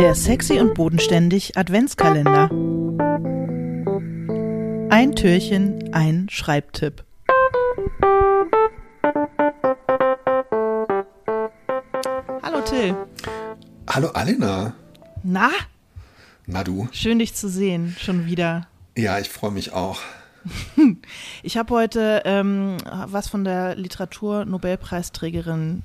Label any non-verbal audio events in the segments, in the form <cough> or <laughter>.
Der sexy und bodenständig Adventskalender. Ein Türchen, ein Schreibtipp. Hallo Till. Hallo Alena. Na? Na du? Schön dich zu sehen, schon wieder. Ja, ich freue mich auch. <laughs> Ich habe heute ähm, was von der Literatur-Nobelpreisträgerin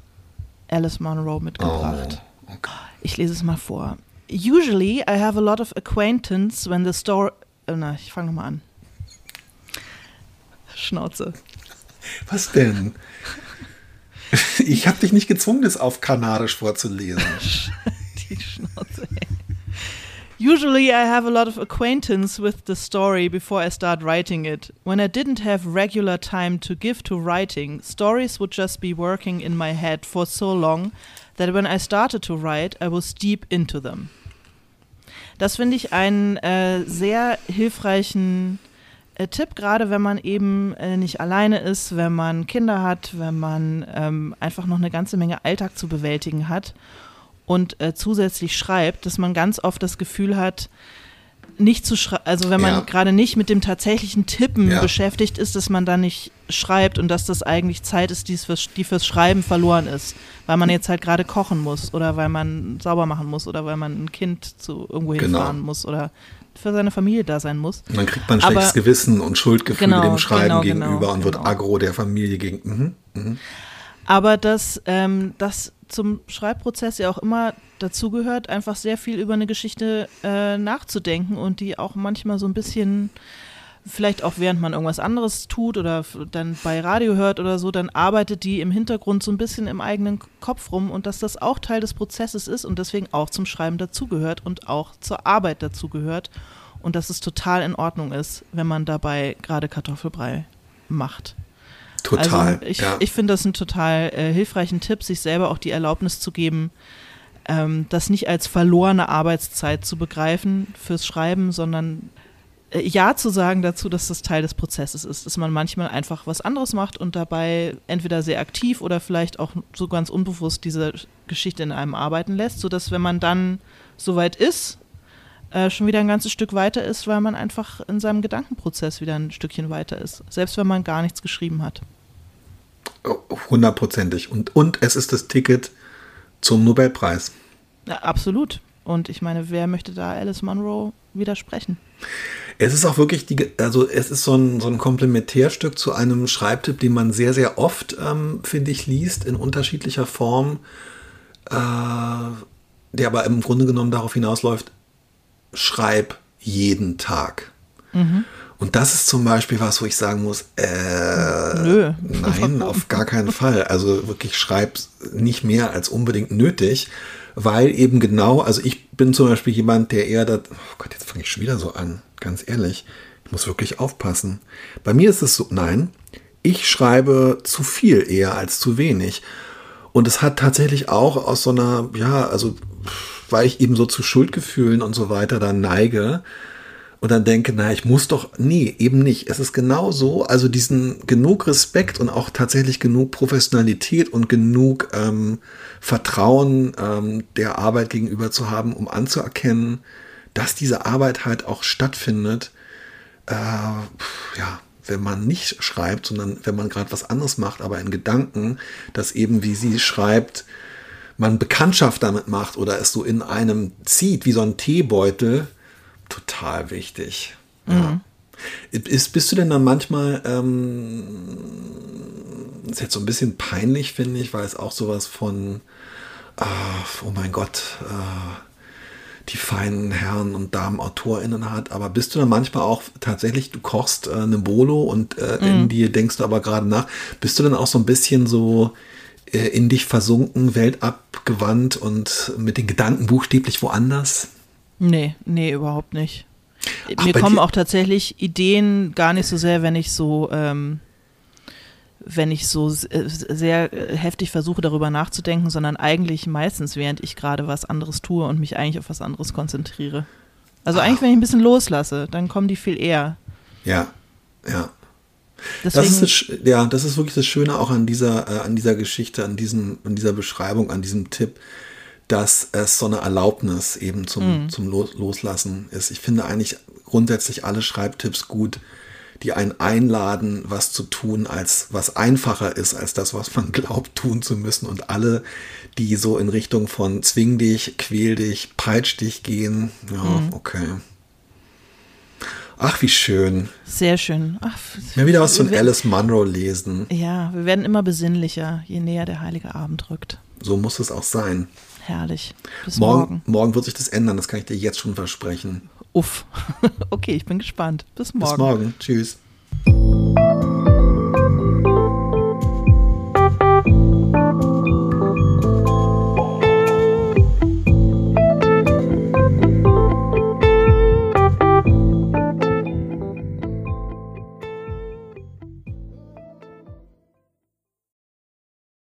Alice Munro mitgebracht. Oh, okay. Ich lese es mal vor. Usually I have a lot of acquaintance when the story. Oh, na, ich fange nochmal an. Schnauze. Was denn? Ich habe dich nicht gezwungen, das auf Kanadisch vorzulesen. <laughs> Usually I have a lot of acquaintance with the story before I start writing it. When I didn't have regular time to give to writing, stories would just be working in my head for so long that when I started to write, I was deep into them. Das finde ich einen äh, sehr hilfreichen äh, Tipp, gerade wenn man eben äh, nicht alleine ist, wenn man Kinder hat, wenn man ähm, einfach noch eine ganze Menge Alltag zu bewältigen hat und äh, zusätzlich schreibt, dass man ganz oft das Gefühl hat, nicht zu schreiben, also wenn man Ja. gerade nicht mit dem tatsächlichen Tippen Ja. beschäftigt ist, dass man da nicht schreibt und dass das eigentlich Zeit ist, die fürs, die fürs Schreiben verloren ist, weil man jetzt halt gerade kochen muss oder weil man sauber machen muss oder weil man ein Kind zu irgendwo Genau. hinfahren muss oder für seine Familie da sein muss. Und dann kriegt man ein Aber- schlechtes Gewissen und Schuldgefühle Genau, dem Schreiben genau, gegenüber genau, und wird genau. aggro der Familie gegen. Mhm, mhm. Aber dass ähm, das zum Schreibprozess ja auch immer dazugehört, einfach sehr viel über eine Geschichte äh, nachzudenken und die auch manchmal so ein bisschen, vielleicht auch während man irgendwas anderes tut oder dann bei Radio hört oder so, dann arbeitet die im Hintergrund so ein bisschen im eigenen Kopf rum und dass das auch Teil des Prozesses ist und deswegen auch zum Schreiben dazugehört und auch zur Arbeit dazugehört und dass es total in Ordnung ist, wenn man dabei gerade Kartoffelbrei macht. Total. Also ich, ja. ich finde das einen total äh, hilfreichen Tipp, sich selber auch die Erlaubnis zu geben, ähm, das nicht als verlorene Arbeitszeit zu begreifen fürs Schreiben, sondern äh, ja zu sagen dazu, dass das Teil des Prozesses ist, dass man manchmal einfach was anderes macht und dabei entweder sehr aktiv oder vielleicht auch so ganz unbewusst diese Geschichte in einem arbeiten lässt, sodass wenn man dann soweit ist, äh, schon wieder ein ganzes Stück weiter ist, weil man einfach in seinem Gedankenprozess wieder ein Stückchen weiter ist, selbst wenn man gar nichts geschrieben hat. Hundertprozentig. Und, und es ist das Ticket zum Nobelpreis. Ja, absolut. Und ich meine, wer möchte da Alice Munro widersprechen? Es ist auch wirklich die, also es ist so ein, so ein Komplementärstück zu einem Schreibtipp, den man sehr, sehr oft, ähm, finde ich, liest, in unterschiedlicher Form, äh, der aber im Grunde genommen darauf hinausläuft, schreib jeden Tag. Und das ist zum Beispiel was, wo ich sagen muss, äh, Nö. nein, <laughs> auf gar keinen Fall. Also wirklich schreib nicht mehr als unbedingt nötig, weil eben genau, also ich bin zum Beispiel jemand, der eher da, oh Gott, jetzt fange ich schon wieder so an, ganz ehrlich, ich muss wirklich aufpassen. Bei mir ist es so, nein, ich schreibe zu viel eher als zu wenig. Und es hat tatsächlich auch aus so einer, ja, also weil ich eben so zu Schuldgefühlen und so weiter dann neige und dann denke, na, ich muss doch, nee, eben nicht. Es ist genau so, also diesen genug Respekt und auch tatsächlich genug Professionalität und genug ähm, Vertrauen ähm, der Arbeit gegenüber zu haben, um anzuerkennen, dass diese Arbeit halt auch stattfindet, äh, ja, wenn man nicht schreibt, sondern wenn man gerade was anderes macht, aber in Gedanken, dass eben, wie sie schreibt, man Bekanntschaft damit macht oder es so in einem zieht, wie so ein Teebeutel, total wichtig. Ja. Ist, bist du denn dann manchmal, ähm, ist jetzt so ein bisschen peinlich, finde ich, weil es auch sowas von, ah, oh mein Gott, äh, die feinen Herren und Damen AutorInnen hat, aber bist du dann manchmal auch tatsächlich, du kochst äh, eine Bolo und äh, in dir denkst du aber gerade nach, bist du dann auch so ein bisschen so äh, in dich versunken, weltabgewandt und mit den Gedanken buchstäblich woanders? Nee, nee, überhaupt nicht. Ach, Mir kommen auch tatsächlich Ideen gar nicht so sehr, wenn ich so, ähm, wenn ich so äh, sehr äh, heftig versuche, darüber nachzudenken, sondern eigentlich meistens, während ich gerade was anderes tue und mich eigentlich auf was anderes konzentriere. Also eigentlich, wenn ich ein bisschen loslasse, dann kommen die viel eher. Ja, ja. Deswegen, Das ist das, ja, das ist wirklich das Schöne auch an dieser, äh, an dieser Geschichte, an diesem, an dieser Beschreibung, an diesem Tipp, dass es so eine Erlaubnis eben zum, Mhm. zum Los Loslassen ist. Ich finde eigentlich grundsätzlich alle Schreibtipps gut, die einen einladen, was zu tun, als was einfacher ist als das, was man <laughs> glaubt tun zu müssen. Und alle, die so in Richtung von zwing dich, quäl dich, peitsch dich gehen, ja, Mhm. okay. Ach, wie schön. Sehr schön. Ach, Mir wieder was von werden- Alice Munro lesen. Ja, wir werden immer besinnlicher, je näher der heilige Abend rückt. So muss es auch sein. Herrlich. Bis Morgen, morgen. morgen wird sich das ändern, das kann ich dir jetzt schon versprechen. Uff. <laughs> okay, ich bin gespannt. Bis morgen. Bis morgen. Tschüss.